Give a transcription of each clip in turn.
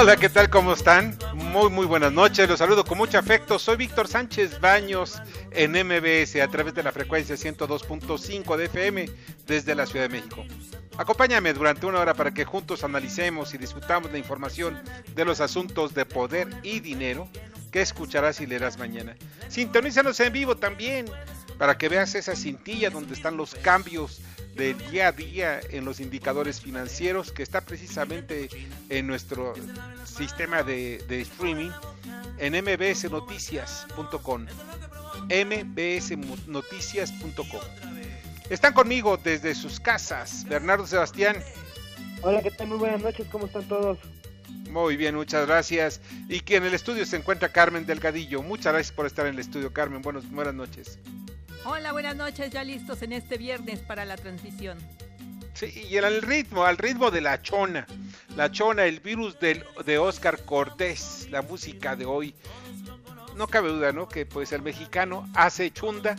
Hola, ¿qué tal? ¿Cómo están? Muy, muy buenas noches. Los saludo con mucho afecto. Soy Víctor Sánchez Baños en MBS a través de la frecuencia 102.5 de FM desde la Ciudad de México. Acompáñame durante una hora para que juntos analicemos y discutamos la información de los asuntos de poder y dinero que escucharás y leerás mañana. Sintonízanos en vivo también para que veas esa cintilla donde están los cambios del día a día en los indicadores financieros que está precisamente en nuestro sistema de, de streaming en mbsnoticias.com mbsnoticias.com están conmigo desde sus casas Bernardo Sebastián. Hola, ¿qué tal? Muy buenas noches, ¿cómo están todos? muy bien, muchas gracias. Y que en el estudio se encuentra Carmen Delgadillo. Muchas gracias por estar en el estudio Carmen, buenos, buenas noches Hola, buenas noches, ya listos en este viernes para la transmisión. Sí, y al ritmo, al ritmo de la chona. La chona, el virus del, de Oscar Cortés, la música de hoy. No cabe duda, ¿no? Que pues el mexicano hace chunda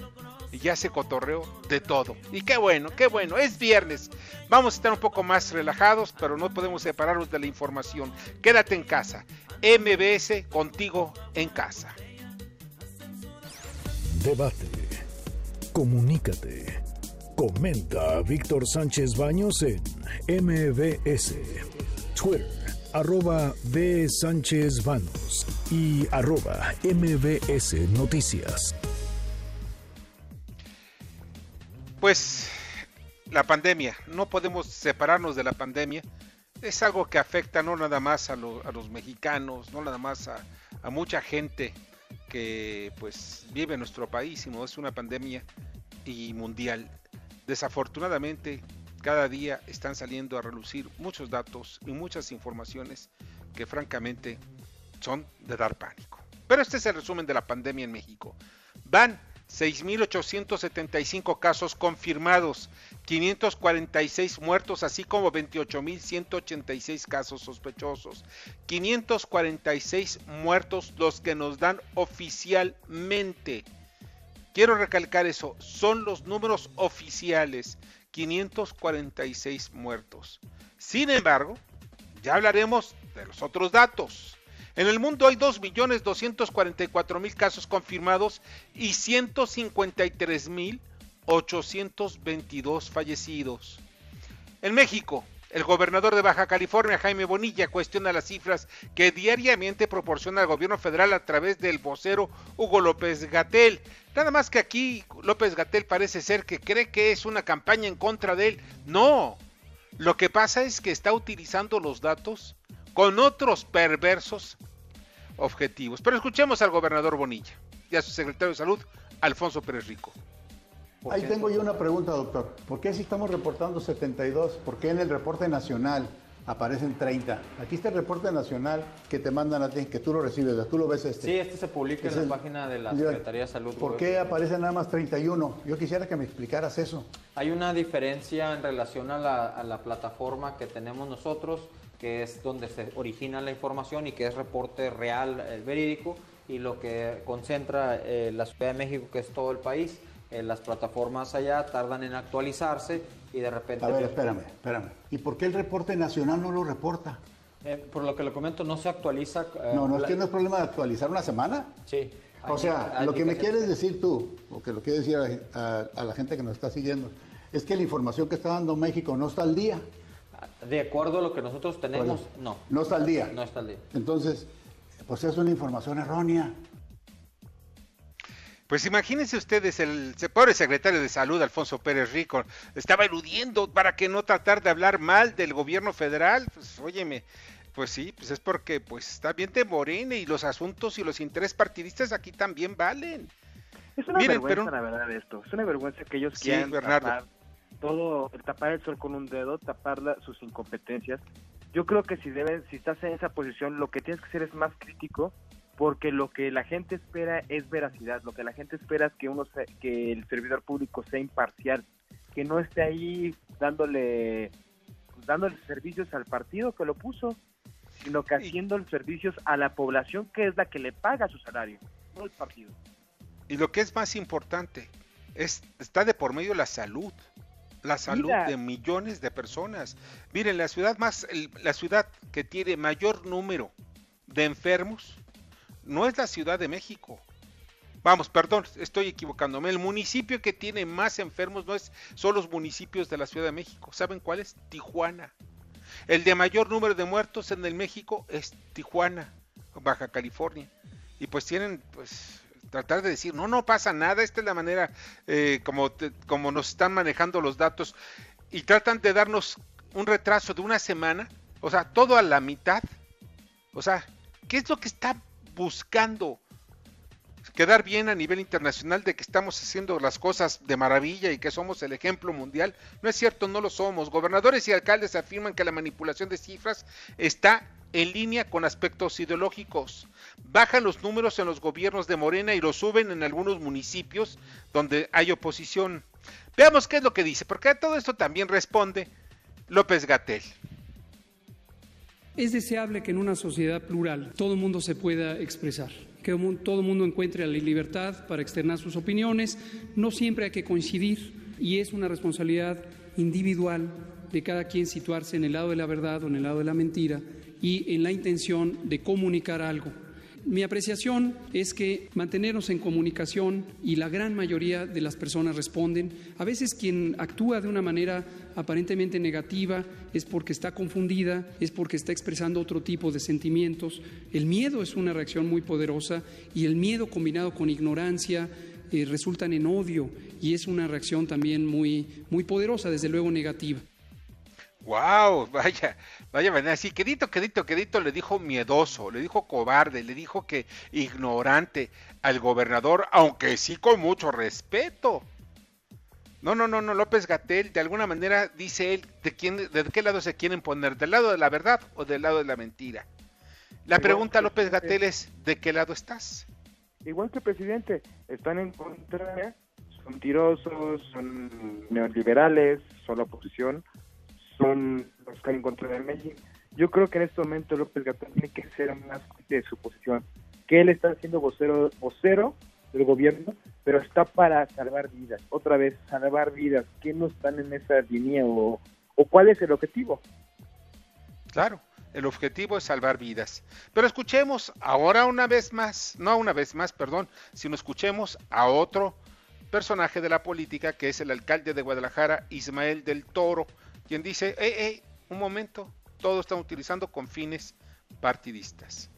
y hace cotorreo de todo. Y qué bueno, qué bueno, es viernes. Vamos a estar un poco más relajados, pero no podemos separarnos de la información. Quédate en casa. MBS contigo en casa. Debate. Comunícate. Comenta a Víctor Sánchez Baños en MBS. Twitter, arroba B. Sánchez Baños y arroba MBS Noticias. Pues la pandemia, no podemos separarnos de la pandemia. Es algo que afecta no nada más a, lo- a los mexicanos, no nada más a mucha gente que pues vive nuestro país, sino es una pandemia y mundial. Desafortunadamente, cada día están saliendo a relucir muchos datos y muchas informaciones que francamente son de dar pánico. Pero este es el resumen de la pandemia en México. Van 6.875 casos confirmados, 546 muertos, así como 28.186 casos sospechosos. 546 muertos los que nos dan oficialmente. Quiero recalcar eso, son los números oficiales, 546 muertos. Sin embargo, ya hablaremos de los otros datos. En el mundo hay 2.244.000 casos confirmados y 153.822 fallecidos. En México, el gobernador de Baja California, Jaime Bonilla, cuestiona las cifras que diariamente proporciona el gobierno federal a través del vocero Hugo López Gatel. Nada más que aquí López Gatel parece ser que cree que es una campaña en contra de él. No, lo que pasa es que está utilizando los datos con otros perversos objetivos. Pero escuchemos al gobernador Bonilla y a su secretario de Salud, Alfonso Pérez Rico. Ahí tengo yo una pregunta, doctor. ¿Por qué si estamos reportando 72? ¿Por qué en el reporte nacional aparecen 30? Aquí está el reporte nacional que te mandan a ti, que tú lo recibes, tú lo ves este. Sí, este se publica Es en el- la página de la Secretaría de Salud. ¿Por web. qué aparecen nada más 31? Yo quisiera que me explicaras eso. Hay una diferencia en relación a la, a la plataforma que tenemos nosotros, que es donde se origina la información y que es reporte real, eh, verídico, y lo que concentra eh, la Ciudad de México, que es todo el país. Eh, las plataformas allá tardan en actualizarse y de repente... A ver, espérame, espérame. ¿Y por qué el reporte nacional no lo reporta? eh, por lo que le comento, no se actualiza... No, no es que no es problema de actualizar una semana. Sí. O Hay- sea, hay lo que me que- quieres decir tú, o que lo quieres decir a, a- a la gente que nos está siguiendo, Es que la información que está dando México no está al día. De acuerdo a lo que nosotros tenemos, no. No está al día. No está al día. Entonces, pues es una información errónea. Pues imagínense ustedes, el pobre secretario de Salud, Alfonso Pérez Rico, estaba eludiendo para que no tratar de hablar mal del gobierno federal. Pues óyeme, pues sí, pues es porque pues está bien de Morena y los asuntos y los intereses partidistas aquí también valen. Es una vergüenza, la verdad, esto. Es una vergüenza que ellos quieran tapar todo, tapar el sol con un dedo, tapar sus incompetencias. Yo creo que si deben, si estás en esa posición, lo que tienes que hacer es más crítico porque lo que la gente espera es veracidad, lo que la gente espera es que uno que el servidor público sea imparcial, que no esté ahí dándole dándole servicios al partido que lo puso, sino que haciendo los servicios a la población que es la que le paga su salario, no el partido. Y lo que es más importante, es está de por medio la salud, la salud de millones de personas. Miren, la ciudad más la ciudad que tiene mayor número de enfermos no es la Ciudad de México. Vamos, perdón, estoy equivocándome. El municipio que tiene más enfermos no es, son los municipios de la Ciudad de México. ¿Saben cuál es? Tijuana. El de mayor número de muertos en el México es Tijuana, Baja California. Y pues tienen, pues, tratar de decir, no, no pasa nada. Esta es la manera eh, como, como nos están manejando los datos. Y tratan de darnos un retraso de una semana. O sea, todo a la mitad. O sea, ¿qué es lo que está buscando quedar bien a nivel internacional de que estamos haciendo las cosas de maravilla y que somos el ejemplo mundial. No es cierto, no lo somos. Gobernadores y alcaldes afirman que la manipulación de cifras está en línea con aspectos ideológicos. Bajan los números en los gobiernos de Morena y los suben en algunos municipios donde hay oposición. Veamos qué es lo que dice, porque a todo esto también responde López Gatel. Es deseable que en una sociedad plural todo el mundo se pueda expresar, que todo el mundo encuentre la libertad para externar sus opiniones. No siempre hay que coincidir y es una responsabilidad individual de cada quien situarse en el lado de la verdad o en el lado de la mentira y en la intención de comunicar algo. Mi apreciación es que mantenernos en comunicación y la gran mayoría de las personas responden. A veces quien actúa de una manera aparentemente negativa es porque está confundida, es porque está expresando otro tipo de sentimientos. El miedo es una reacción muy poderosa y el miedo combinado con ignorancia eh, resultan en odio y es una reacción también muy, muy poderosa, desde luego negativa. Wow, vaya, vaya manera, sí, quedito, quedito, quedito le dijo miedoso, le dijo cobarde, le dijo que ignorante al gobernador, aunque sí con mucho respeto. No, no, no, no, López Gatel, de alguna manera dice él de quién, de qué lado se quieren poner, del lado de la verdad o del lado de la mentira. La pregunta, López Gatel, es ¿de qué lado estás? Igual que presidente, están en contra, son tirosos, son neoliberales, son la oposición, son los que están en contra de México. Yo creo que en este momento López Gatel tiene que ser más de su posición, que él está siendo vocero, vocero del gobierno, pero está para salvar vidas. Otra vez, salvar vidas. ¿Qué no están en esa línea o, o cuál es el objetivo? Claro, el objetivo es salvar vidas. Pero escuchemos ahora una vez más, no una vez más, perdón, sino escuchemos a otro personaje de la política que es el alcalde de Guadalajara, Ismael del Toro, quien dice, hey, hey, un momento, todo están utilizando con fines partidistas.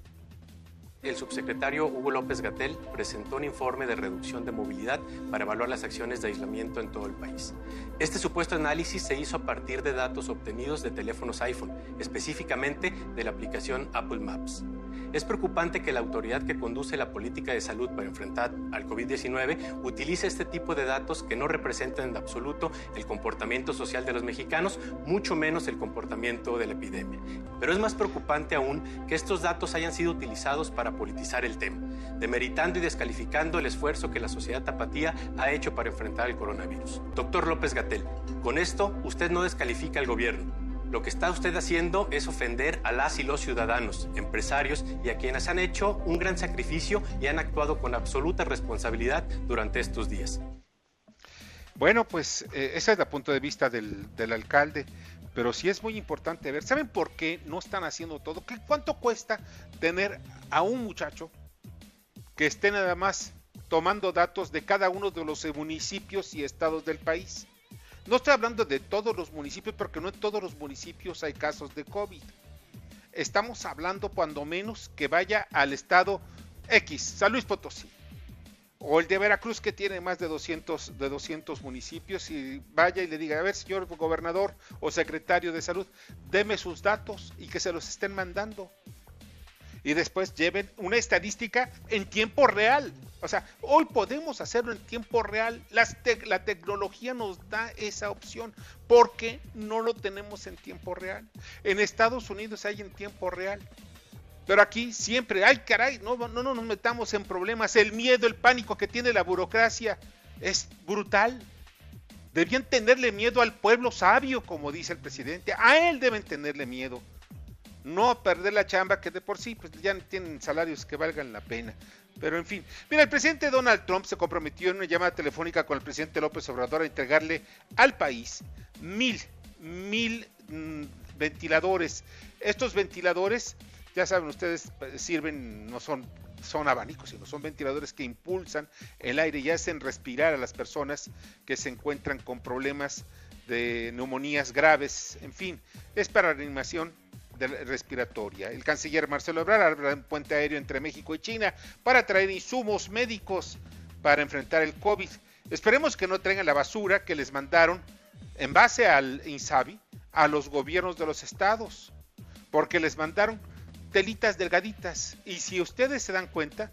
El subsecretario Hugo López Gatel presentó un informe de reducción de movilidad para evaluar las acciones de aislamiento en todo el país. Este supuesto análisis se hizo a partir de datos obtenidos de teléfonos iPhone, específicamente de la aplicación Apple Maps. Es preocupante que la autoridad que conduce la política de salud para enfrentar al COVID-19 utilice este tipo de datos que no representan en absoluto el comportamiento social de los mexicanos, mucho menos el comportamiento de la epidemia. Pero es más preocupante aún que estos datos hayan sido utilizados para politizar el tema, demeritando y descalificando el esfuerzo que la sociedad tapatía ha hecho para enfrentar el coronavirus. Doctor López Gatel, con esto usted no descalifica al gobierno, lo que está usted haciendo es ofender a las y los ciudadanos, empresarios y a quienes han hecho un gran sacrificio y han actuado con absoluta responsabilidad durante estos días. Bueno, pues eh, ese es el punto de vista del, del, alcalde, pero sí es muy importante ver, ¿saben por qué no están haciendo todo? ¿Qué, ¿Cuánto cuesta tener a un muchacho que esté nada más tomando datos de cada uno de los municipios y estados del país? No estoy hablando de todos los municipios, porque no en todos los municipios hay casos de COVID. Estamos hablando cuando menos que vaya al estado X, San Luis Potosí, o el de Veracruz que tiene más de 200, de 200 municipios y vaya y le diga, a ver, señor gobernador o secretario de salud, deme sus datos y que se los estén mandando y después lleven una estadística en tiempo real. O sea, hoy podemos hacerlo en tiempo real. la tecnología nos da esa opción porque no lo tenemos en tiempo real. En Estados Unidos hay en tiempo real. Pero aquí siempre, ay caray, no, no, no nos metamos en problemas. El miedo, el pánico que tiene la burocracia es brutal. Debían tenerle miedo al pueblo sabio, como dice el presidente. A él deben tenerle miedo no perder la chamba que de por sí pues ya tienen salarios que valgan la pena. Pero en fin, mira, el presidente Donald Trump se comprometió en una llamada telefónica con el presidente López Obrador a entregarle al país mil, mil mm, ventiladores. Estos ventiladores, ya saben ustedes, sirven, no son son abanicos, sino son ventiladores que impulsan el aire y hacen respirar a las personas que se encuentran con problemas de neumonías graves, en fin, es para reanimación respiratoria. El canciller Marcelo Ebrard abre un puente aéreo entre México y China para traer insumos médicos para enfrentar el COVID. Esperemos que no traigan la basura que les mandaron en base al INSABI a los gobiernos de los estados, porque les mandaron telitas delgaditas. Y si ustedes se dan cuenta,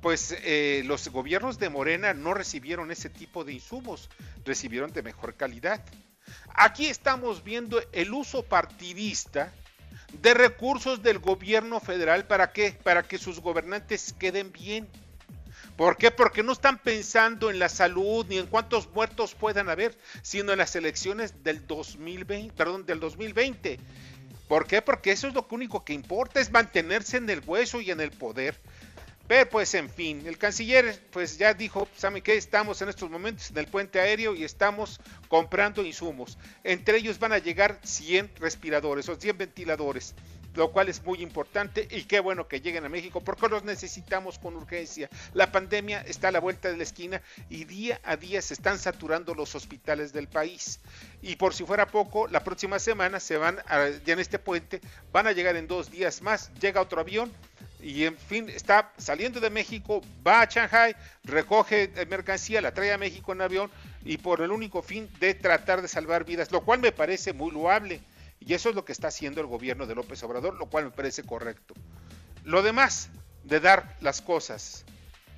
pues eh, los gobiernos de Morena no recibieron ese tipo de insumos, recibieron de mejor calidad. Aquí estamos viendo el uso partidista de recursos del gobierno federal para qué? Para que sus gobernantes queden bien. ¿Por qué? Porque no están pensando en la salud ni en cuántos muertos puedan haber, sino en las elecciones del 2020, perdón, del 2020. ¿Por qué? Porque eso es lo único que importa, es mantenerse en el hueso y en el poder. Pero pues en fin, el canciller pues ya dijo, ¿saben qué? Estamos en estos momentos en el puente aéreo y estamos comprando insumos. Entre ellos van a llegar 100 respiradores o 100 ventiladores, lo cual es muy importante y qué bueno que lleguen a México porque los necesitamos con urgencia. La pandemia está a la vuelta de la esquina y día a día se están saturando los hospitales del país. Y por si fuera poco, la próxima semana se van a, ya en este puente, van a llegar en dos días más, llega otro avión y en fin, está saliendo de México, va a Shanghai, recoge mercancía, la trae a México en avión y por el único fin de tratar de salvar vidas, lo cual me parece muy loable. Y eso es lo que está haciendo el gobierno de López Obrador, lo cual me parece correcto. Lo demás de dar las cosas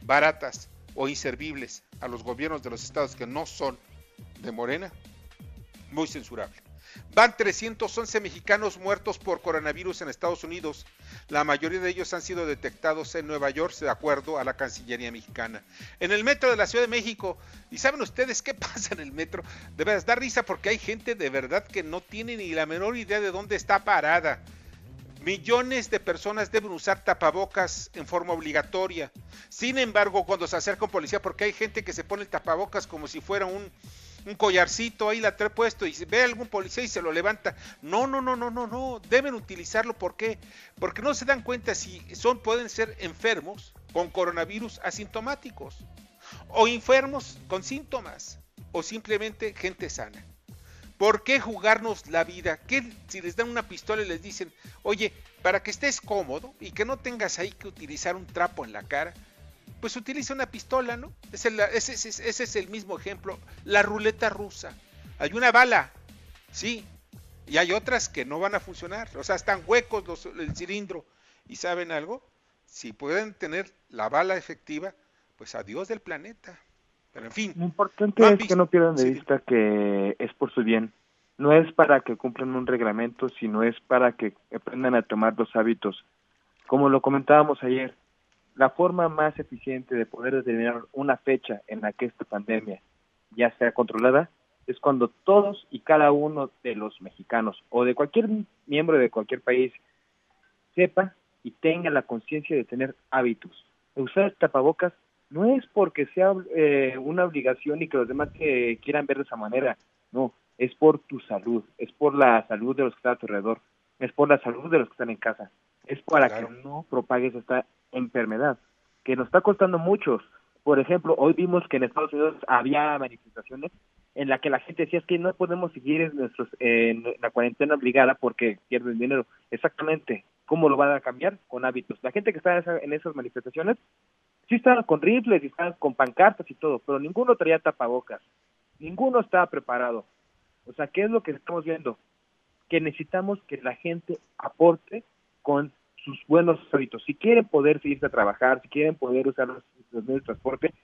baratas o inservibles a los gobiernos de los estados que no son de Morena, muy censurable. Van 311 mexicanos muertos por coronavirus en Estados Unidos. La mayoría de ellos han sido detectados en Nueva York, de acuerdo a la Cancillería mexicana. En el metro de la Ciudad de México, ¿y saben ustedes qué pasa en el metro? De verdad, da risa porque hay gente de verdad que no tiene ni la menor idea de dónde está parada. Millones de personas deben usar tapabocas en forma obligatoria. Sin embargo, cuando se acerca un policía, porque hay gente que se pone el tapabocas como si fuera un, un collarcito ahí la trae puesto y ve a algún policía y se lo levanta. No, no, no, no, no, no. Deben utilizarlo. ¿Por qué? Porque no se dan cuenta si son, pueden ser enfermos con coronavirus asintomáticos o enfermos con síntomas o simplemente gente sana. ¿Por qué jugarnos la vida? ¿Qué si les dan una pistola y les dicen, oye, para que estés cómodo y que no tengas ahí que utilizar un trapo en la cara, pues utiliza una pistola, ¿no? ese, es el mismo ejemplo. La ruleta rusa. Hay una bala, sí, y hay otras que no van a funcionar. O sea, están huecos los, el cilindro. ¿Y saben algo? Si pueden tener la bala efectiva, pues adiós del planeta. Pero en fin. Lo importante es que no pierdan de vista que es por su bien. No es para que cumplan un reglamento, sino es para que aprendan a tomar los hábitos. Como lo comentábamos ayer, la forma más eficiente de poder determinar una fecha en la que esta pandemia ya sea controlada es cuando todos y cada uno de los mexicanos o de cualquier miembro de cualquier país sepa y tenga la conciencia de tener hábitos. Usar tapabocas no es porque sea eh, una obligación y que los demás que quieran ver de esa manera, no, es por tu salud, es por la salud de los que están a tu alrededor, es por la salud de los que están en casa, es para que no propagues esta enfermedad, que nos está costando muchos. Por ejemplo, hoy vimos que en Estados Unidos había manifestaciones en la que la gente decía es que no podemos seguir en, nuestros, en la cuarentena obligada porque pierden dinero. Exactamente. ¿Cómo lo van a cambiar? Con hábitos. La gente que está en, esas manifestaciones sí estaban con rifles y estaban con pancartas y todo, pero ninguno traía tapabocas. Ninguno estaba preparado. O sea, ¿qué es lo que estamos viendo? Que necesitamos que la gente aporte con sus buenos hábitos. Si quieren poder irse a trabajar, si quieren poder usar los, medios de transporte,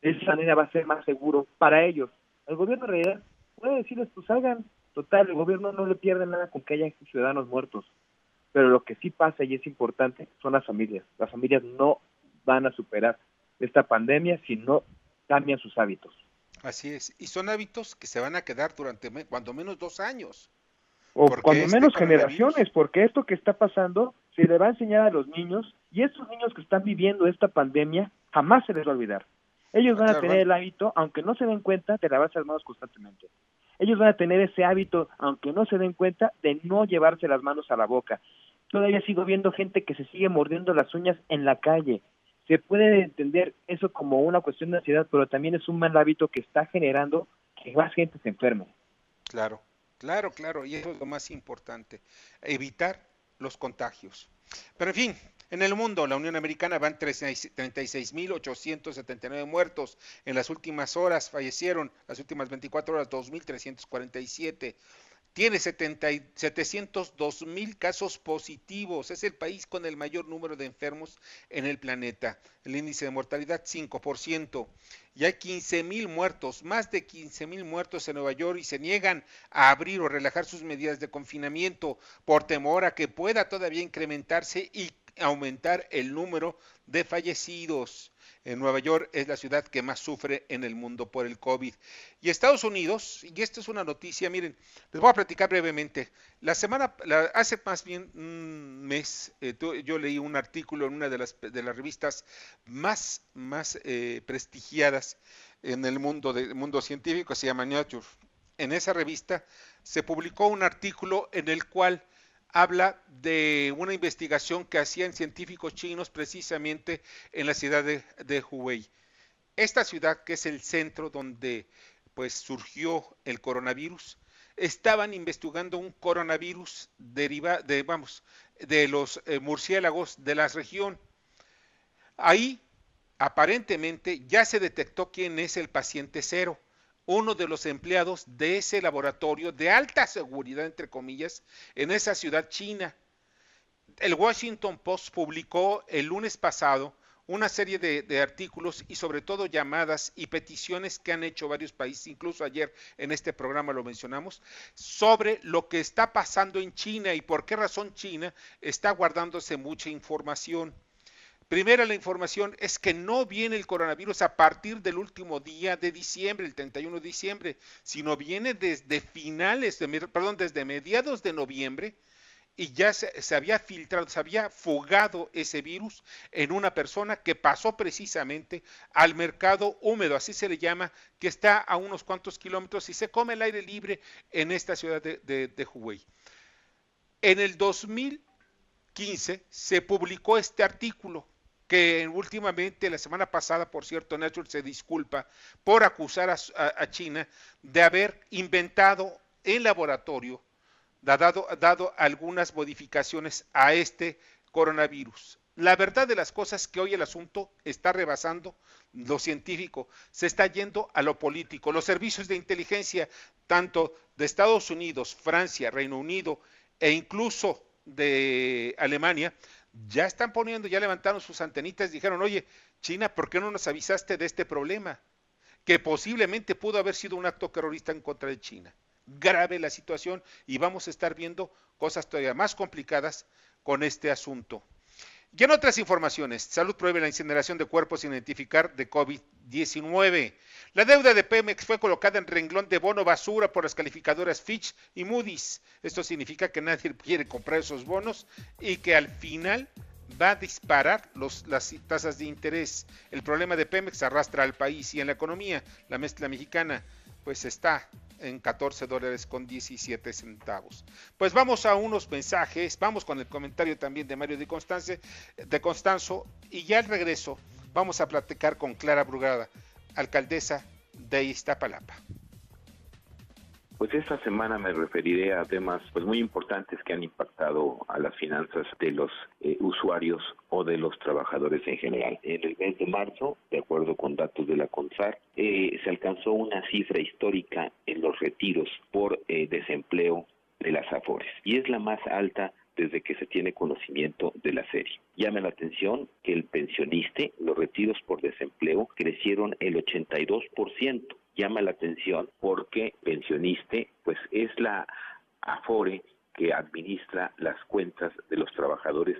de esa manera va a ser más seguro para ellos. El gobierno en realidad puede decirles, pues salgan, total, el gobierno no le pierde nada con que haya ciudadanos muertos. Pero lo que sí pasa y es importante son las familias. Las familias no van a superar esta pandemia si no cambian sus hábitos. Así es, y son hábitos que se van a quedar durante cuando menos dos años. O cuando este menos generaciones, porque esto que está pasando se le va a enseñar a los niños y estos niños que están viviendo esta pandemia jamás se les va a olvidar. Ellos van a tener el hábito, aunque no se den cuenta, de lavarse las manos constantemente. Ellos van a tener ese hábito, aunque no se den cuenta, de no llevarse las manos a la boca. Todavía sigo viendo gente que se sigue mordiendo las uñas en la calle. Se puede entender eso como una cuestión de ansiedad, pero también es un mal hábito que está generando que más gente se enferme. Claro, claro, claro, y eso es lo más importante, evitar los contagios. Pero en fin, en el mundo, la Unión Americana van 36.879 muertos. En las últimas horas fallecieron, las últimas 24 horas, 2.347 tiene 702 mil casos positivos. Es el país con el mayor número de enfermos en el planeta. El índice de mortalidad 5%. Y hay 15 mil muertos, más de 15 mil muertos en Nueva York y se niegan a abrir o relajar sus medidas de confinamiento por temor a que pueda todavía incrementarse y aumentar el número de fallecidos. En Nueva York es la ciudad que más sufre en el mundo por el COVID. Y Estados Unidos, y esta es una noticia, miren, les voy a platicar brevemente. La semana, hace más bien un mes, eh, yo leí un artículo en una de las, de las revistas más, más eh, prestigiadas en el mundo, de, mundo científico, se llama Nature. En esa revista se publicó un artículo en el cual habla de una investigación que hacían científicos chinos precisamente en la ciudad de, de Hubei. Esta ciudad, que es el centro donde pues surgió el coronavirus, estaban investigando un coronavirus deriva, de, vamos, de los eh, murciélagos de la región. Ahí aparentemente ya se detectó quién es el paciente cero uno de los empleados de ese laboratorio de alta seguridad, entre comillas, en esa ciudad china. El Washington Post publicó el lunes pasado una serie de, artículos y sobre todo llamadas y peticiones que han hecho varios países, incluso ayer en este programa lo mencionamos, sobre lo que está pasando en China y por qué razón China está guardándose mucha información. Primera, la información es que no viene el coronavirus a partir del último día de diciembre, el 31 de diciembre, sino viene desde finales, de, perdón, desde mediados de noviembre y ya se, había filtrado, se había fugado ese virus en una persona que pasó precisamente al mercado húmedo, así se le llama, que está a unos cuantos kilómetros y se come el aire libre en esta ciudad de, de. En el 2015 se publicó este artículo que últimamente, la semana pasada, por cierto, Nature se disculpa por acusar a, China de haber inventado en laboratorio, dado, dado algunas modificaciones a este coronavirus. La verdad de las cosas que hoy el asunto está rebasando lo científico, se está yendo a lo político. Los servicios de inteligencia, tanto de Estados Unidos, Francia, Reino Unido e incluso de Alemania, ya están poniendo, ya levantaron sus antenitas, dijeron, oye, China, ¿por qué no nos avisaste de este problema? Que posiblemente pudo haber sido un acto terrorista en contra de China. Grave la situación y vamos a estar viendo cosas todavía más complicadas con este asunto. Y en otras informaciones, Salud prohíbe la incineración de cuerpos sin identificar de COVID-19. La deuda de Pemex fue colocada en renglón de bono basura por las calificadoras Fitch y Moody's. Esto significa que nadie quiere comprar esos bonos y que al final va a disparar las tasas de interés. El problema de Pemex arrastra al país y en la economía, la mezcla mexicana, pues está en 14 dólares con 17 centavos. Pues vamos a unos mensajes, vamos con el comentario también de Mario de, Constance, de Constanzo y ya al regreso vamos a platicar con Clara Brugada, alcaldesa de Iztapalapa. Pues esta semana me referiré a temas pues muy importantes que han impactado a las finanzas de los eh, usuarios o de los trabajadores en general. En el mes de marzo, de acuerdo con datos de la CONSAR, eh, se alcanzó una cifra histórica en los retiros por eh, desempleo de las AFORES y es la más alta desde que se tiene conocimiento de la serie. Llama la atención que el pensionista, los retiros por desempleo crecieron el 82%. Llama la atención porque pensionista pues es la Afore que administra las cuentas de los trabajadores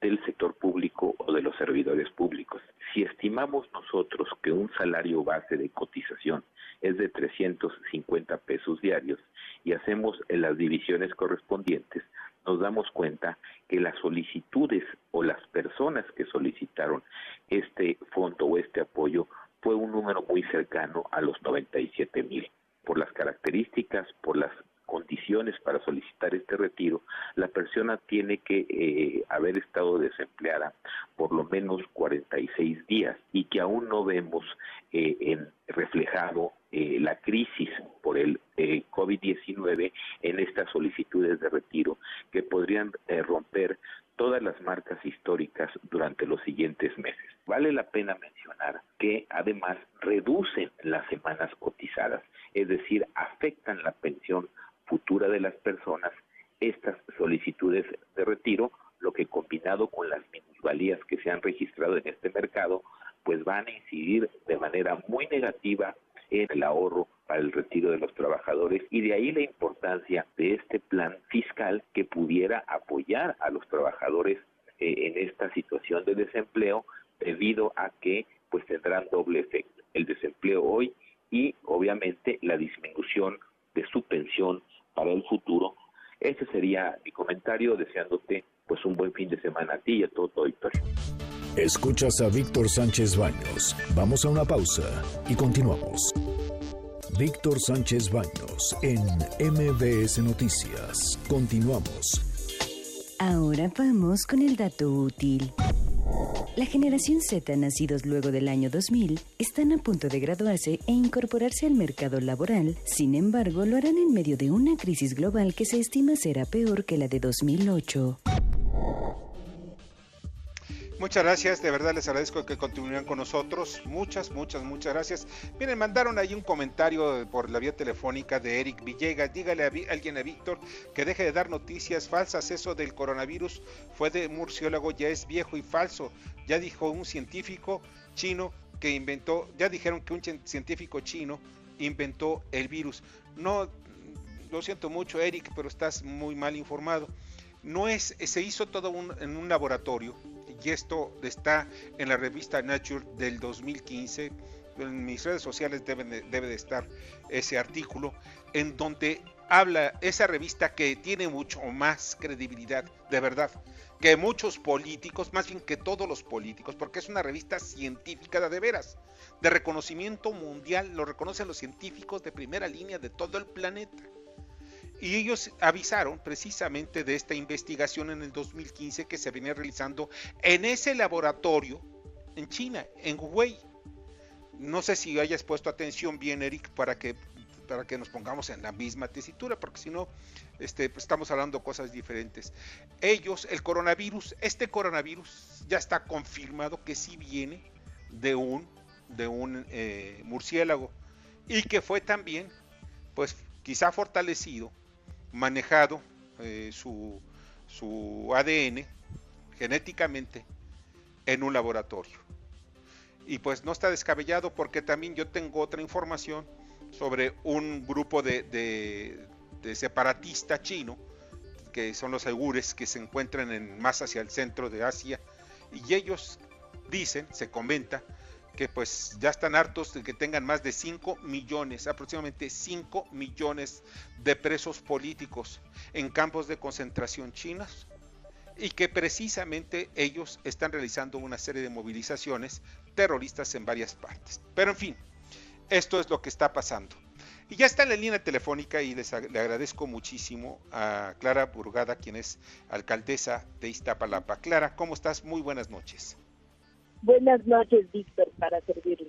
del sector público o de los servidores públicos. Si estimamos nosotros que un salario base de cotización es de 350 pesos diarios y hacemos las divisiones correspondientes, nos damos cuenta que las solicitudes o las personas que solicitaron este fondo o este apoyo fue un número muy cercano a los 97 mil. Por las características, por las condiciones para solicitar este retiro, la persona tiene que eh, haber estado desempleada por lo menos 46 días y que aún no vemos eh, reflejado eh, la crisis por el COVID-19 en estas solicitudes de retiro que podrían romper todas las marcas históricas durante los siguientes meses. Vale la pena mencionar que además reducen las semanas cotizadas, es decir, afectan la pensión futura de las personas estas solicitudes de retiro, lo que combinado con las minusvalías que se han registrado en este mercado, pues van a incidir de manera muy negativa en el ahorro para el retiro de los trabajadores y de ahí la importancia de este plan fiscal que pudiera apoyar a los trabajadores eh, en esta situación de desempleo debido a que pues tendrán doble efecto, el desempleo hoy y obviamente la disminución de su pensión para el futuro. Ese sería mi comentario, deseándote pues un buen fin de semana a ti y a todo tu. Escuchas a Víctor Sánchez Baños. Vamos a una pausa y continuamos. Víctor Sánchez Baños en MBS Noticias. Continuamos. Ahora vamos con el dato útil. La generación Z, nacidos luego del año 2000, están a punto de graduarse e incorporarse al mercado laboral. Sin embargo, lo harán en medio de una crisis global que se estima será peor que la de 2008. Muchas gracias, de verdad les agradezco que continúen con nosotros. Muchas, muchas, muchas gracias. Miren, mandaron ahí un comentario por la vía telefónica de Eric Villegas. Dígale a, alguien a Víctor que deje de dar noticias falsas. Eso del coronavirus fue de murciélago, ya es viejo y falso. Ya dijo un científico chino que inventó, ya dijeron que un científico chino inventó el virus. No, lo siento mucho, Eric, pero estás muy mal informado. No es, se hizo todo en un laboratorio y esto está en la revista Nature del 2015. En mis redes sociales debe de estar ese artículo en donde habla esa revista que tiene mucho más credibilidad, de verdad, que muchos políticos, más bien que todos los políticos, porque es una revista científica de veras, de reconocimiento mundial, lo reconocen los científicos de primera línea de todo el planeta. Y ellos avisaron precisamente de esta investigación en el 2015 que se venía realizando en ese laboratorio en China, en Huawei. No sé si hayas puesto atención bien, Eric, para que, para que nos pongamos en la misma tesitura, porque si no, este, pues, estamos hablando cosas diferentes. Ellos, el coronavirus, este coronavirus ya está confirmado que sí viene de un, de un eh, murciélago y que fue también, pues quizá fortalecido manejado eh, su, su ADN genéticamente en un laboratorio. Y pues no está descabellado porque también yo tengo otra información sobre un grupo de, de, separatista chino, que son los aigures que se encuentran en, más hacia el centro de Asia, y ellos dicen, se comenta, que pues ya están hartos de que tengan más de 5 millones, aproximadamente 5 millones de presos políticos en campos de concentración chinos y que precisamente ellos están realizando una serie de movilizaciones terroristas en varias partes. Pero en fin, esto es lo que está pasando. Y ya está en la línea telefónica y les le agradezco muchísimo a Clara Burgada, quien es alcaldesa de Iztapalapa. Clara, ¿cómo estás? Muy buenas noches. Buenas noches, Víctor, para servirle.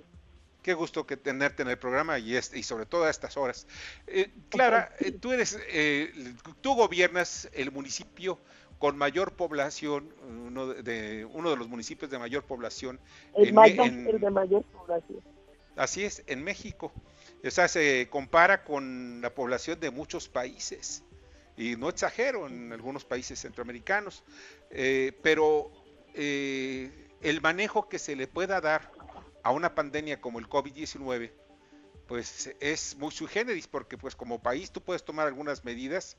Qué gusto que tenerte en el programa y, este, y sobre todo a estas horas. Eh, Clara, eh, tú eres, eh, tú gobiernas el municipio con mayor población, uno de, uno de los municipios de mayor población. El en, de mayor población. Así es, en México. O sea, se compara con la población de muchos países. Y no exagero, en algunos países centroamericanos. pero el manejo que se le pueda dar a una pandemia como el COVID-19, pues es muy sui generis, porque pues como país tú puedes tomar algunas medidas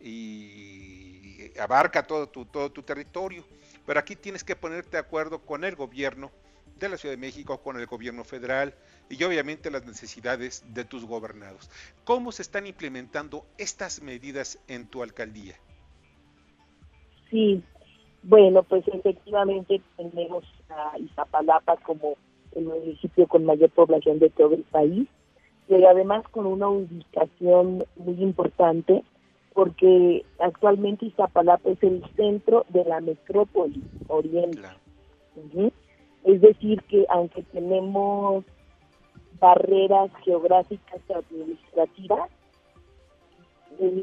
y abarca todo tu, todo tu territorio, pero aquí tienes que ponerte de acuerdo con el gobierno de la Ciudad de México, con el gobierno federal y obviamente las necesidades de tus gobernados. ¿Cómo se están implementando estas medidas en tu alcaldía? Sí, bueno, pues efectivamente tenemos a Iztapalapa como el municipio con mayor población de todo el país, pero además con una ubicación muy importante porque actualmente Iztapalapa es el centro de la metrópoli oriente. Es decir, que aunque tenemos barreras geográficas y administrativas,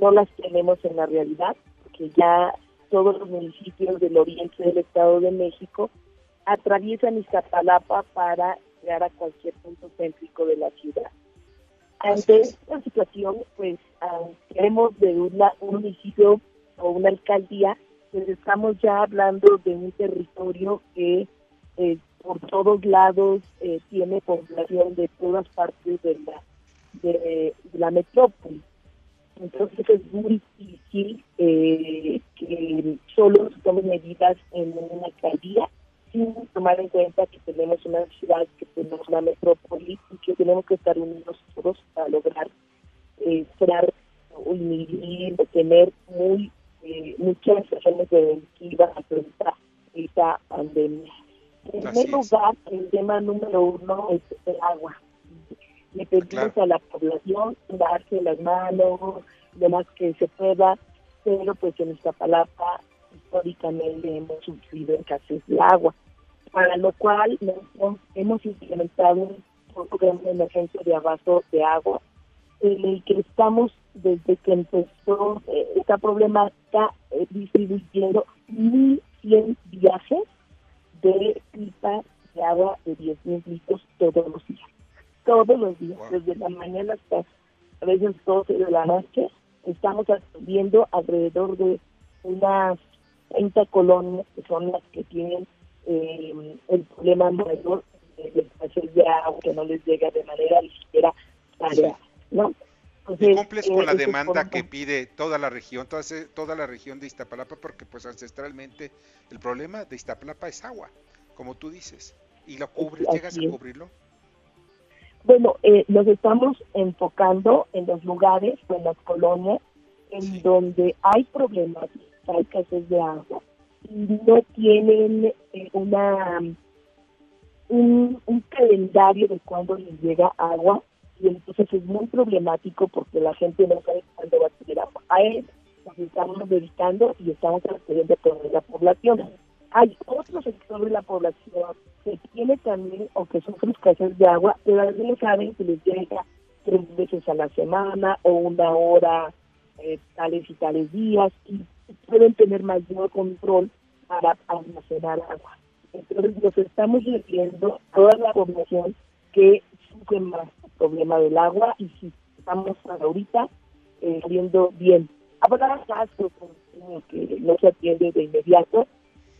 no las tenemos en la realidad, porque ya todos los municipios del oriente del Estado de México atraviesan Iztapalapa para llegar a cualquier punto céntrico de la ciudad. Ante esta situación, pues queremos de un municipio o una alcaldía, pues estamos ya hablando de un territorio que eh, por todos lados eh, tiene población de todas partes de la, de la metrópoli. Entonces es muy difícil eh, que solo se tomen medidas en una alcaldía sin tomar en cuenta que tenemos una ciudad, que tenemos una metrópoli y que tenemos que estar unidos todos para lograr eh, o inhibir, tener muy eh, muchas acciones preventivas esta, esta pandemia. En primer lugar, el tema número uno es el agua le pedimos a la población darse las manos, lo más que se pueda, pero pues en esta palapa históricamente hemos sufrido escasez de agua, para lo cual hemos implementado un programa de emergencia de abasto de agua, en el que estamos desde que empezó eh, esta problemática eh, distribuyendo 1.100 viajes de pipas de agua de 10.000 litros todos los días todos los días, desde la mañana hasta a veces 12 de la noche, estamos atendiendo alrededor de unas 30 colonias que son las que tienen eh, el problema mayor de escasez de agua que no les llega de manera ni siquiera ¿no? y cumples con la eh, demanda que pide toda la región, toda, toda la región de Iztapalapa, porque pues ancestralmente el problema de Iztapalapa es agua, como tú dices, y lo cubres, llegas a cubrirlo. Bueno, eh, nos estamos enfocando en los lugares, en las colonias, en donde hay problemas, hay escasez de agua y no tienen eh, una un, calendario de cuándo les llega agua y entonces es muy problemático porque la gente no sabe cuándo va a tener agua. A eso nos estamos dedicando y estamos transfiriendo a toda la población. Hay otro sector de la población que tiene también o que sufre escasez de agua, pero algunos saben que les llega tres veces a la semana o una hora eh, tales y tales días y pueden tener mayor control para almacenar agua. Entonces nos estamos refiriendo a toda la población que sufre más el problema del agua y si estamos ahorita eh, viendo bien. Habrá casos que no se atiende de inmediato,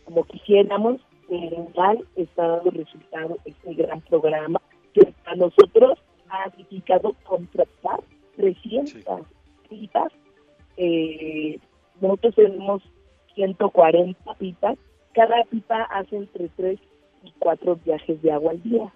como quisiéramos, en tal está dando resultado este gran programa que a nosotros ha significado contratar 300 pipas. Eh, nosotros tenemos 140 pipas. Cada pipa hace entre 3 y 4 viajes de agua al día.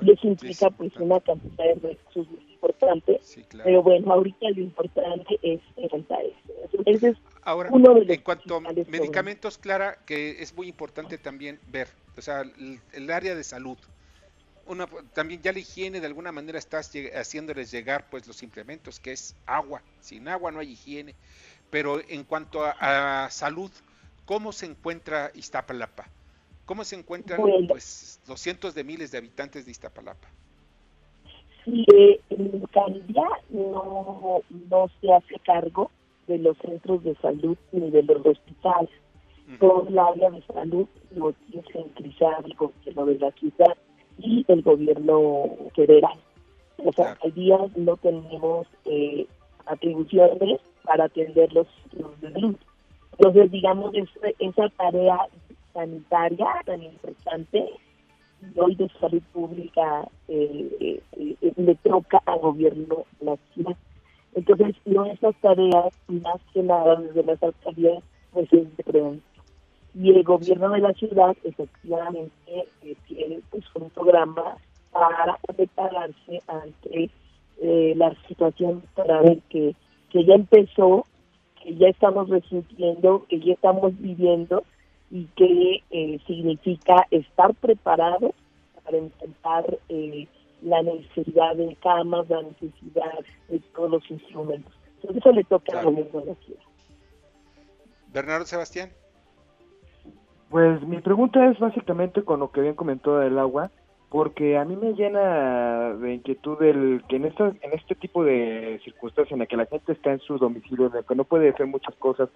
Y eso implica pues una cantidad de recursos muy importante. Pero bueno, ahorita lo importante es enfrentar eso. Ahora, en cuanto a medicamentos, Clara, que es muy importante también ver, o sea, el, área de salud. Una, también ya la higiene de alguna manera estás haciéndoles llegar pues los implementos que es agua sin agua no hay higiene pero en cuanto a, salud cómo se encuentra Iztapalapa ¿Cómo se encuentran pues los cientos de miles de habitantes de Iztapalapa? Sí, eh, en no, no se hace cargo de los centros de salud ni de los hospitales. Todo el área de salud lo tiene centralizado el gobierno de la ciudad y el gobierno federal. Los sea, alcaldías no tenemos eh, atribuciones para atender los centros de salud. Entonces, digamos, esa tarea sanitaria tan importante hoy de salud pública eh, eh, eh, le toca al gobierno la ciudad. Entonces, nuestras tareas, más que nada desde las alcaldías, pues es de prevención. Y el gobierno de la ciudad, efectivamente, tiene pues, un programa para prepararse ante la situación grave que, que ya empezó, que ya estamos resintiendo, que ya estamos viviendo y que eh, significa estar preparado para enfrentar eh, la necesidad de camas, la necesidad de todos los instrumentos. Entonces eso le toca a la ciudad. Bernardo Sebastián. Pues mi pregunta es básicamente con lo que bien comentó del agua, porque a mí me llena de inquietud el que en esta, en este tipo de circunstancias en la que la gente está en su domicilio, en que no puede hacer muchas cosas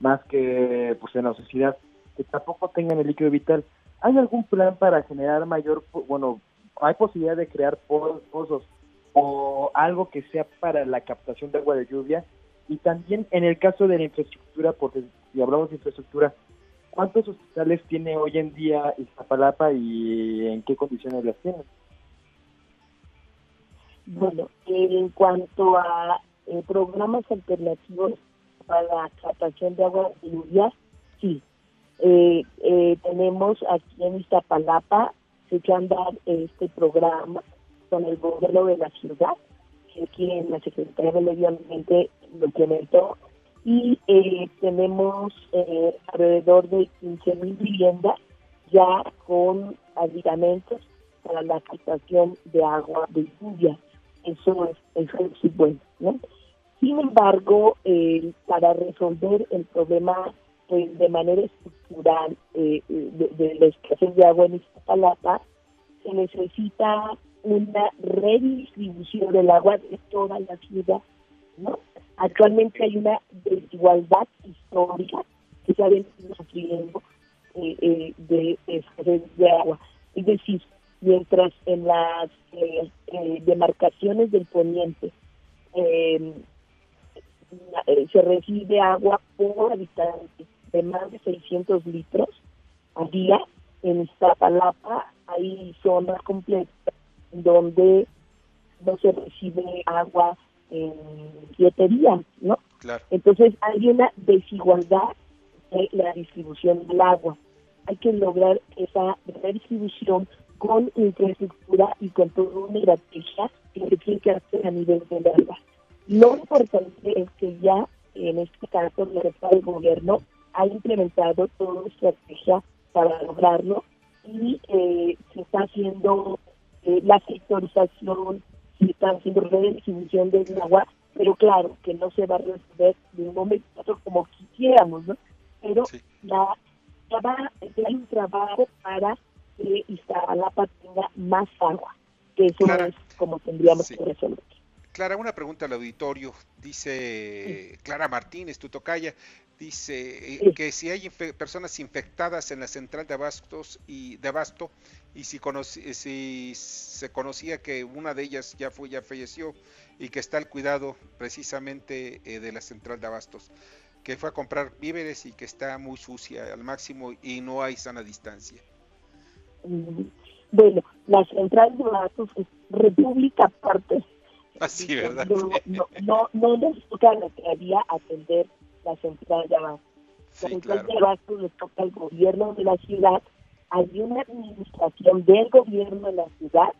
más que pues en la sociedad, que tampoco tengan el líquido vital. ¿Hay algún plan para generar mayor, bueno, hay posibilidad de crear pozos o algo que sea para la captación de agua de lluvia? Y también en el caso de la infraestructura, porque si hablamos de infraestructura, ¿cuántos hospitales tiene hoy en día Iztapalapa y en qué condiciones las tienen? Bueno, en cuanto a eh, programas alternativos para la captación de agua de lluvia, sí, eh, eh, tenemos aquí en Iztapalapa, se echa a andar este programa con el gobierno de la ciudad, que aquí en la Secretaría de Medio Ambiente lo implementó, y eh, tenemos eh, alrededor de 15 mil viviendas ya con aditamentos para la captación de agua de lluvia. Eso es, eso es bueno. ¿no? Sin embargo, eh, para resolver el problema pues, de manera estructural eh, de, de, la escasez de agua en Iztapalapa, se necesita una redistribución del agua de toda la ciudad. ¿no? Actualmente hay una desigualdad histórica que se ha venido sufriendo eh, eh, de escasez de agua. Es decir, mientras en las demarcaciones del poniente se recibe agua por habitante de más de 600 litros al día. En Iztapalapa hay zonas completas donde no se recibe agua en siete días, ¿no? Entonces hay una desigualdad de la distribución del agua. Hay que lograr esa redistribución con infraestructura y con toda una estrategia que se tiene que hacer a nivel del agua. Lo importante es que ya en este caso el gobierno ha implementado toda una estrategia para lograrlo y eh, se está haciendo eh, la sectorización, se está haciendo redistribución del agua, pero claro que no se va a resolver de un momento a otro como quisiéramos, ¿no? Pero ya va, hay un trabajo para que Iztapalapa tenga más agua, que eso es como tendríamos que resolver. Clara, una pregunta al auditorio. Dice Clara Martínez, tu tocaya, dice eh, que si hay personas infectadas en la central de abastos y de abasto y si, si se conocía que una de ellas ya fue ya falleció y que está al cuidado precisamente eh, de la central de abastos, que fue a comprar víveres y que está muy sucia al máximo y no hay sana distancia. Mm, bueno, la central de abastos es República Parte Así, ¿verdad? No, no, no, nos toca la había atender la central de abasto. la central de abasto le toca al gobierno de la ciudad, hay una administración del gobierno de la ciudad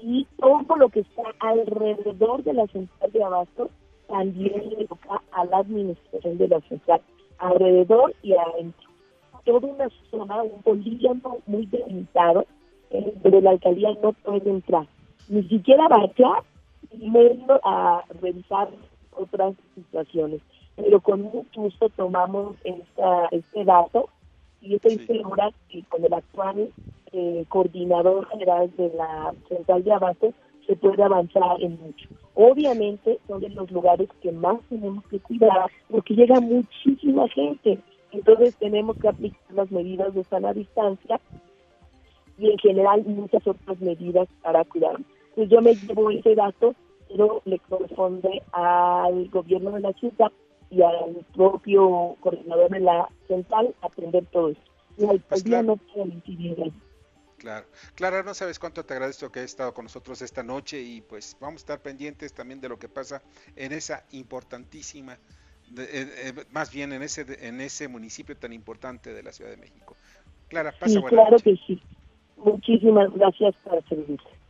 y todo lo que está alrededor de la central de abasto también le toca a la administración de la central, alrededor y adentro. Toda una zona, un polígono muy delimitado, eh, donde la alcaldía no puede entrar, ni siquiera va a entrar primero a revisar otras situaciones. Pero con mucho gusto tomamos esta, este dato y estoy segura que con el actual eh, coordinador general de la central de abasto se puede avanzar en mucho. Obviamente son de los lugares que más tenemos que cuidar porque llega muchísima gente. Entonces tenemos que aplicar las medidas de sana distancia y en general muchas otras medidas para cuidar. Pues yo me llevo ese dato, pero le corresponde al gobierno de la ciudad y al propio coordinador de la central atender todo esto. Y al pues no puede incidir Claro, Clara, no sabes cuánto te agradezco que hayas estado con nosotros esta noche y pues vamos a estar pendientes también de lo que pasa en esa importantísima, eh, eh, más bien en ese en ese municipio tan importante de la Ciudad de México. Clara, pasa sí, claro que sí. Muchísimas gracias por servirte.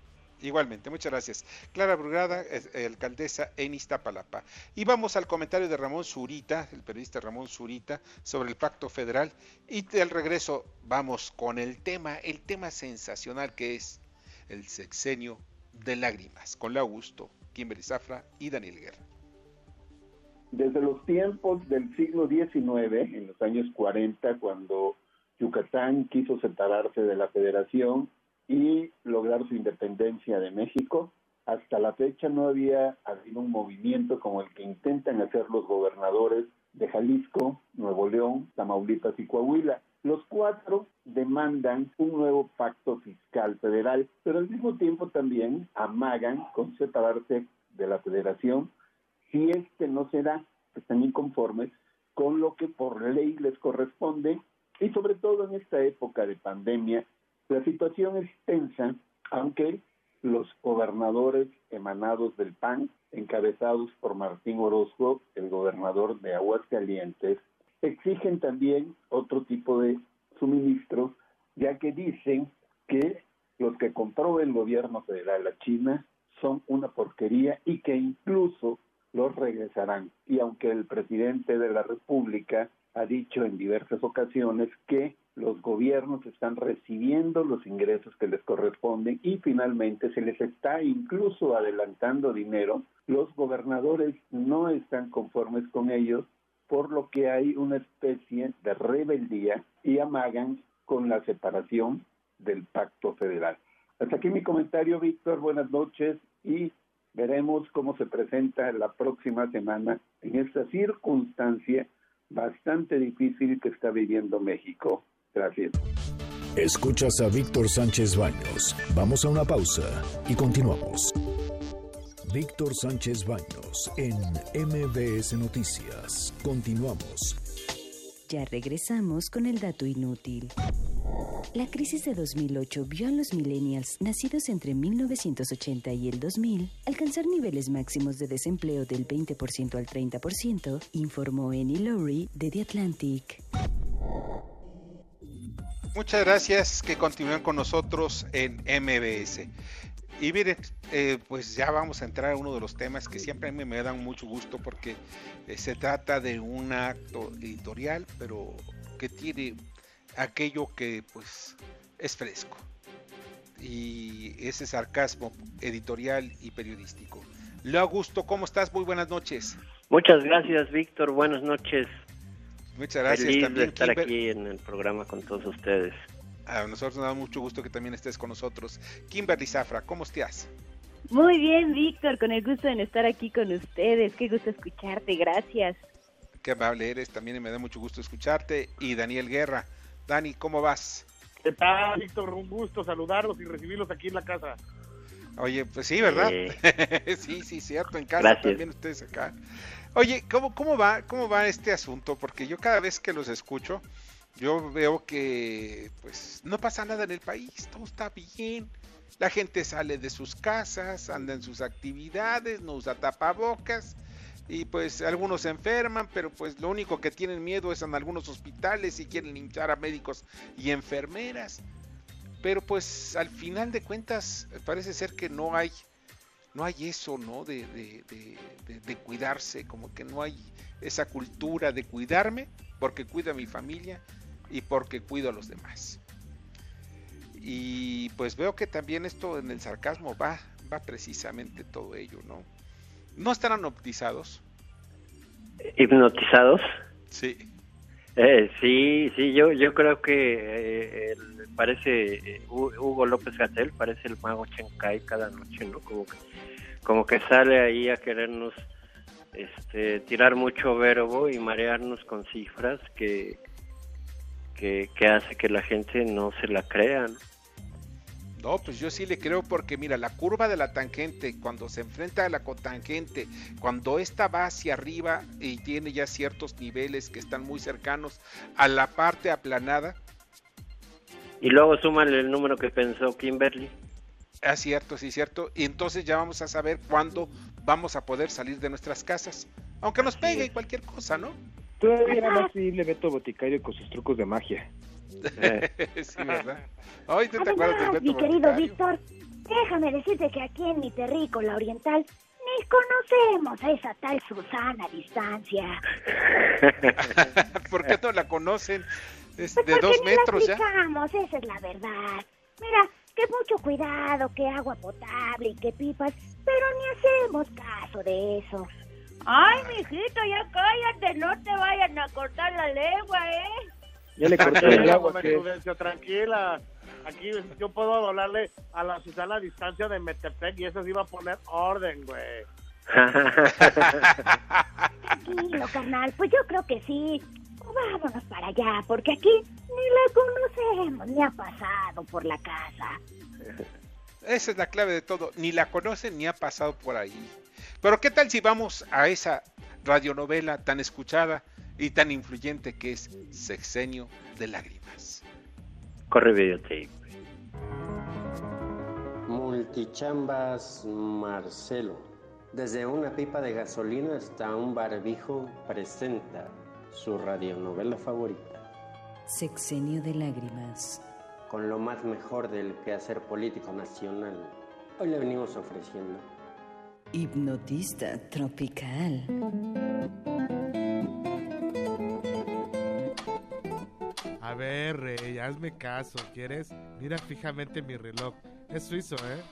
Igualmente, muchas gracias. Clara Brugada, alcaldesa en Iztapalapa. Y vamos al comentario de Ramón Zurita, el periodista Ramón Zurita, sobre el pacto federal. Y al regreso vamos con el tema, el tema sensacional que es el sexenio de lágrimas, con Augusto, Kimberly Zafra y Daniel Guerra. Desde los tiempos del siglo XIX, en los años 40, cuando Yucatán quiso separarse de la federación, y lograr su independencia de México. Hasta la fecha no había habido un movimiento como el que intentan hacer los gobernadores de Jalisco, Nuevo León, Tamaulipas y Coahuila. Los cuatro demandan un nuevo pacto fiscal federal, pero al mismo tiempo también amagan con separarse de la federación si este no será, están inconformes con lo que por ley les corresponde y sobre todo en esta época de pandemia la situación es tensa, aunque los gobernadores emanados del PAN, encabezados por Martín Orozco, el gobernador de Aguascalientes, exigen también otro tipo de suministros, ya que dicen que los que compró el gobierno federal a China son una porquería y que incluso los regresarán. Y aunque el presidente de la República ha dicho en diversas ocasiones que los gobiernos están recibiendo los ingresos que les corresponden y finalmente se les está incluso adelantando dinero, los gobernadores no están conformes con ellos, por lo que hay una especie de rebeldía y amagan con la separación del pacto federal. Hasta aquí mi comentario, Víctor. Buenas noches y veremos cómo se presenta la próxima semana en esta circunstancia bastante difícil que está viviendo México. Gracias. Escuchas a Víctor Sánchez Baños. Vamos a una pausa y continuamos. Víctor Sánchez Baños en MBS Noticias. Continuamos. Ya regresamos con el dato inútil. La crisis de 2008 vio a los millennials nacidos entre 1980 y el 2000 alcanzar niveles máximos de desempleo del 20% al 30%, informó Annie Lowry de The Atlantic. Muchas gracias que continúen con nosotros en MBS. Y miren, eh, pues ya vamos a entrar a uno de los temas que siempre a mí me dan mucho gusto porque eh, se trata de un acto editorial, pero que tiene aquello que pues es fresco. Y ese sarcasmo editorial y periodístico. Leo Augusto, ¿cómo estás? Muy buenas noches. Muchas gracias, Víctor. Buenas noches. Muchas gracias Feliz también. de estar aquí en el programa con todos ustedes. A nosotros nos da mucho gusto que también estés con nosotros. Kimberly Zafra, ¿cómo estás? Muy bien, Víctor, con el gusto de estar aquí con ustedes. Qué gusto escucharte, gracias. Qué amable eres, también me da mucho gusto escucharte. Y Daniel Guerra. Dani, ¿cómo vas? ¿Qué tal, Víctor? Un gusto saludarlos y recibirlos aquí en la casa. Oye, pues sí, ¿verdad? sí, sí, cierto, en casa también ustedes acá. Oye, ¿cómo, cómo, va, ¿cómo va este asunto? Porque yo cada vez que los escucho, yo veo que pues no pasa nada en el país, todo está bien. La gente sale de sus casas, anda en sus actividades, no usa tapabocas y pues algunos se enferman, pero pues lo único que tienen miedo es en algunos hospitales y quieren hinchar a médicos y enfermeras. Pero pues al final de cuentas parece ser que no hay no hay eso, ¿no? De, de, cuidarse, como que no hay esa cultura de cuidarme porque cuido a mi familia y porque cuido a los demás. Y pues veo que también esto en el sarcasmo va, va precisamente todo ello, ¿no? ¿No estarán hipnotizados? ¿Hipnotizados? Sí. Eh, sí, sí, yo yo creo que eh, parece eh, Hugo López Gatel, parece el mago Chenkai cada noche, ¿no? Como que, como que sale ahí a querernos este, tirar mucho verbo y marearnos con cifras que, que, que hace que la gente no se la crea, ¿no? No, pues yo sí le creo porque mira, la curva de la tangente, cuando se enfrenta a la cotangente, cuando esta va hacia arriba y tiene ya ciertos niveles que están muy cercanos a la parte aplanada. Y luego súmale el número que pensó Kimberly. Ah, cierto, sí, cierto. Y entonces ya vamos a saber cuándo vamos a poder salir de nuestras casas. Aunque nos pegue cualquier cosa, ¿no? Todavía era más le Beto Boticario con sus trucos de magia. sí, ¿verdad? Ay, ¿te, acuerdas Mi querido Víctor, déjame decirte que aquí en mi terrico, la oriental, ni conocemos a esa tal Susana a distancia. ¿Por qué no la conocen? Es pues de dos metros ya. Esa es la verdad. Mira, que mucho cuidado, que agua potable y que pipas, pero ni hacemos caso de eso. Ay, mijito, ya cállate, no te vayan a cortar la lengua, ¿eh? Ya le corté el agua. Tranquila, aquí yo puedo hablarle a la Susana a distancia de Metepec y eso sí va a poner orden, güey. Tranquilo, carnal, pues yo creo que sí. Vámonos para allá, porque aquí ni la conocemos, ni ha pasado por la casa. Esa es la clave de todo, ni la conocen ni ha pasado por ahí. Pero ¿qué tal si vamos a esa radionovela tan escuchada y tan influyente que es Sexenio de Lágrimas? Corre videotape. Multichambas Marcelo. Desde una pipa de gasolina hasta un barbijo presenta su radionovela favorita. Sexenio de Lágrimas. Con lo más mejor del quehacer político nacional, hoy le venimos ofreciendo. Hipnotista tropical. A ver, Rey, hazme caso, ¿quieres? Mira fijamente mi reloj. Es suizo, ¿eh?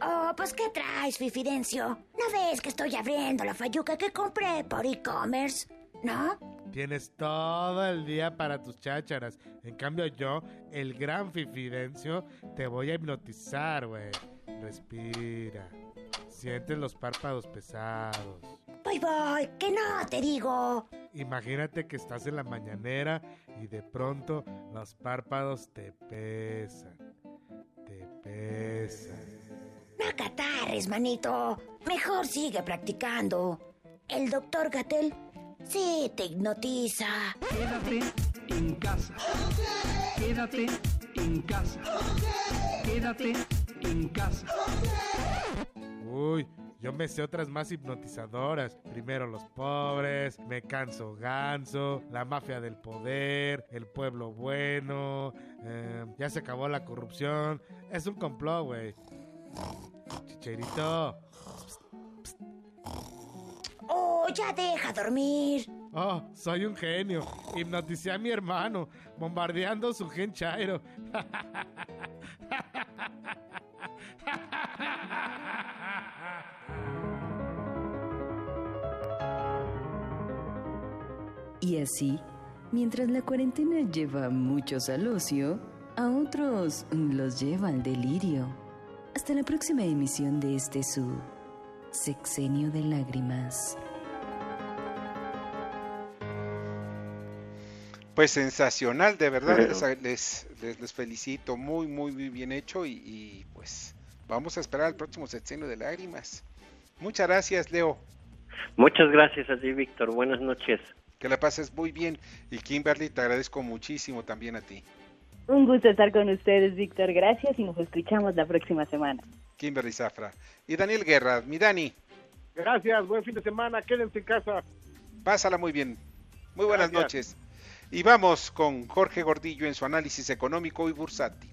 Oh, pues ¿qué traes, Fifidencio? ¿No ves que estoy abriendo la fayuca que compré por e-commerce? ¿No? Tienes todo el día para tus chácharas. En cambio yo, el gran Fifidencio, te voy a hipnotizar, güey. Respira. Sientes los párpados pesados. Voy, voy, que no te digo. Imagínate que estás en la mañanera y de pronto los párpados te pesan. Te pesan. No catarres, manito. Mejor sigue practicando. El doctor Gatel sí te hipnotiza. Quédate en casa. Quédate en casa. Quédate en casa. Uy, yo me sé otras más hipnotizadoras. Primero los pobres, me canso ganso, la mafia del poder, el pueblo bueno, eh, ya se acabó la corrupción. Es un complot, güey. Chicherito. Oh, ya deja dormir. Oh, soy un genio. Hipnoticé a mi hermano, bombardeando su gen chairo. Y así, mientras la cuarentena lleva a muchos al ocio, a otros los lleva al delirio. Hasta la próxima emisión de este su Sexenio de Lágrimas. Pues sensacional, de verdad, les, les, felicito, muy, muy, muy bien hecho y, y, pues vamos a esperar al próximo sexenio de lágrimas. Muchas gracias, Leo. Muchas gracias a ti, Víctor. Buenas noches. Que la pases muy bien. Y Kimberly, te agradezco muchísimo también a ti. Un gusto estar con ustedes, Víctor. Gracias y nos escuchamos la próxima semana. Kimberly Zafra. Y Daniel Guerra, mi Dani. Gracias, buen fin de semana. Quédense en casa. Pásala muy bien. Muy buenas noches. Y vamos con Jorge Gordillo en su análisis económico y bursátil.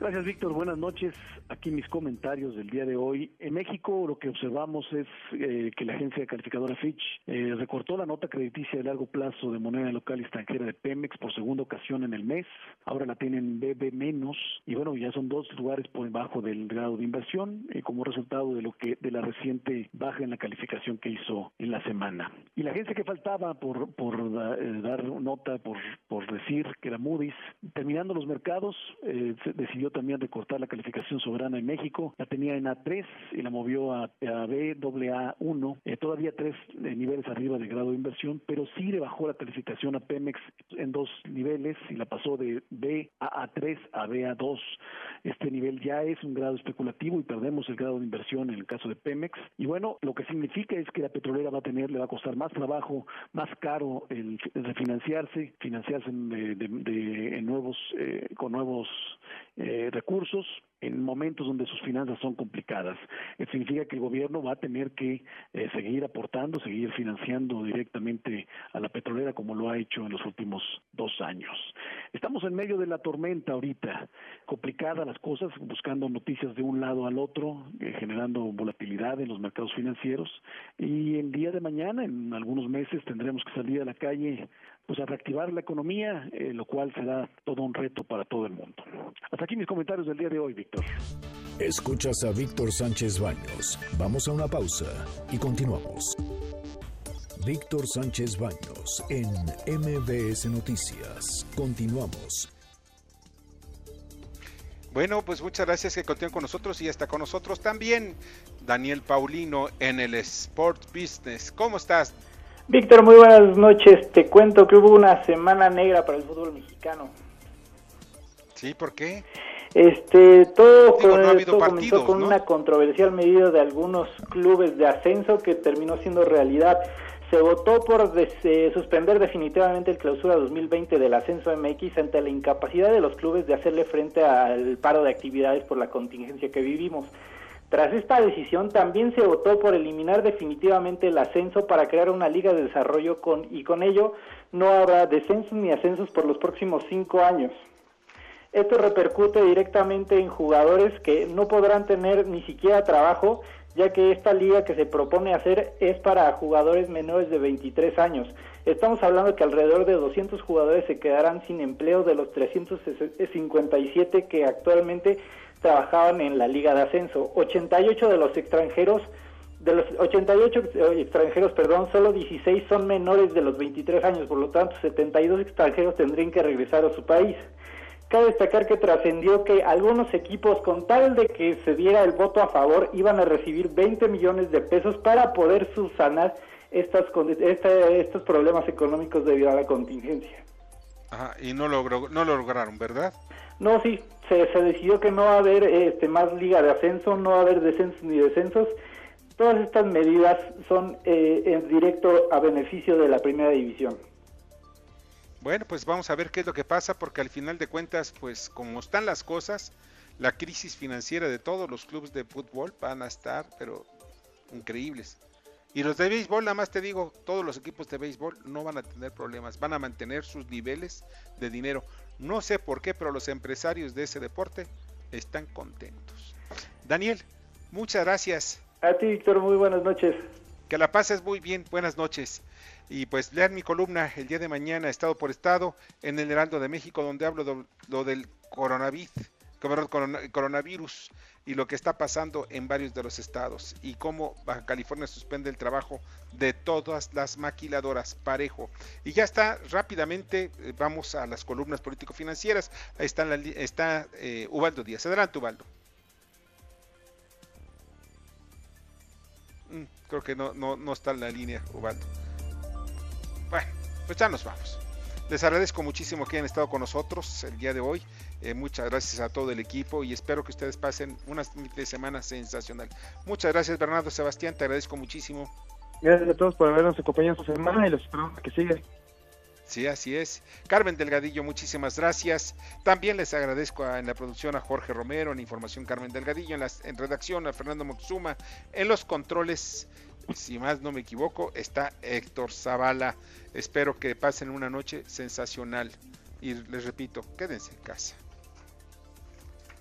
Gracias, Víctor. Buenas noches. Aquí mis comentarios del día de hoy. En México lo que observamos es eh, que la agencia calificadora Fitch eh, recortó la nota crediticia de largo plazo de moneda local extranjera de Pemex por segunda ocasión en el mes. Ahora la tienen BB menos y bueno, ya son dos lugares por debajo del grado de inversión eh, como resultado de lo que de la reciente baja en la calificación que hizo en la semana. Y la agencia que faltaba por por dar nota por por decir que era Moody's, terminando los mercados, decidió también recortar la calificación sobre en México, la tenía en A3 y la movió a, a BAA1, eh, todavía tres eh, niveles arriba de grado de inversión, pero sí le bajó la calificación a Pemex en dos niveles y la pasó de B a A3 a BA2. Este nivel ya es un grado especulativo y perdemos el grado de inversión en el caso de Pemex. Y bueno, lo que significa es que la petrolera va a tener, le va a costar más trabajo, más caro el, refinanciarse, financiarse de, nuevos, eh, con nuevos eh, recursos en momentos donde sus finanzas son complicadas. Eso significa que el gobierno va a tener que eh, seguir aportando, seguir financiando directamente a la petrolera como lo ha hecho en los últimos dos años. Estamos en medio de la tormenta ahorita, complicadas las cosas, buscando noticias de un lado al otro, eh, generando volatilidad en los mercados financieros y el día de mañana, en algunos meses, tendremos que salir a la calle pues a reactivar la economía, eh, lo cual será todo un reto para todo el mundo. Hasta aquí mis comentarios del día de hoy, Víctor. Escuchas a Víctor Sánchez Baños. Vamos a una pausa y continuamos. Víctor Sánchez Baños en MBS Noticias. Continuamos. Bueno, pues muchas gracias que continúen con nosotros y está con nosotros también Daniel Paulino en el Sport Business. ¿Cómo estás, Víctor, muy buenas noches. Te cuento que hubo una semana negra para el fútbol mexicano. Sí, ¿por qué? Este, todo, comenzó con una controversial medida de algunos clubes de ascenso que terminó siendo realidad. Se votó por suspender definitivamente el clausura 2020 del ascenso MX ante la incapacidad de los clubes de hacerle frente al paro de actividades por la contingencia que vivimos. Tras esta decisión también se votó por eliminar definitivamente el ascenso para crear una liga de desarrollo con, y con ello no habrá descensos ni ascensos por los próximos cinco años. Esto repercute directamente en jugadores que no podrán tener ni siquiera trabajo, ya que esta liga que se propone hacer es para jugadores menores de 23 años. Estamos hablando que alrededor de 200 jugadores se quedarán sin empleo de los 357 que actualmente trabajaban en la Liga de Ascenso. 88 de los extranjeros, de los 88 extranjeros, perdón, solo 16 son menores de los 23 años, por lo tanto 72 extranjeros tendrían que regresar a su país. Cabe destacar que trascendió que algunos equipos, con tal de que se diera el voto a favor, iban a recibir 20 millones de pesos para poder subsanar estas, estos problemas económicos debido a la contingencia. Ajá, y no, logró, no lo lograron, ¿verdad? No, sí, se, decidió que no va a haber este, más liga de ascenso, no va a haber descensos ni descensos. Todas estas medidas son eh, en directo a beneficio de la primera división. Bueno, pues vamos a ver qué es lo que pasa, porque al final de cuentas, pues como están las cosas, la crisis financiera de todos los clubes de fútbol van a estar, pero increíbles. Y los de béisbol, nada más te digo, todos los equipos de béisbol no van a tener problemas, van a mantener sus niveles de dinero. No sé por qué, pero los empresarios de ese deporte están contentos. Daniel, muchas gracias. A ti, Víctor, muy buenas noches. Que la pases muy bien, buenas noches. Y pues lean mi columna el día de mañana, estado por estado, en el Heraldo de México, donde hablo de lo del coronavirus, coronavirus y lo que está pasando en varios de los estados y cómo California suspende el trabajo de todas las maquiladoras parejo. Y ya está, rápidamente eh, vamos a las columnas político-financieras. Ahí está, está eh, Ubaldo Díaz. Adelante, Ubaldo. Mm, creo que no, no, no está en la línea, Ubaldo. Bueno, pues ya nos vamos. Les agradezco muchísimo que hayan estado con nosotros el día de hoy. Eh, muchas gracias a todo el equipo y espero que ustedes pasen una semana sensacional. Muchas gracias Bernardo Sebastián, te agradezco muchísimo. Gracias a todos por habernos acompañado esta semana y los esperamos que sigue. Sí, así es. Carmen Delgadillo, muchísimas gracias. También les agradezco en la producción a Jorge Romero, en información Carmen Delgadillo, en, la, en redacción a Fernando Moxuma, en los controles si más no me equivoco, está Héctor Zavala. Espero que pasen una noche sensacional. Y les repito, quédense en casa.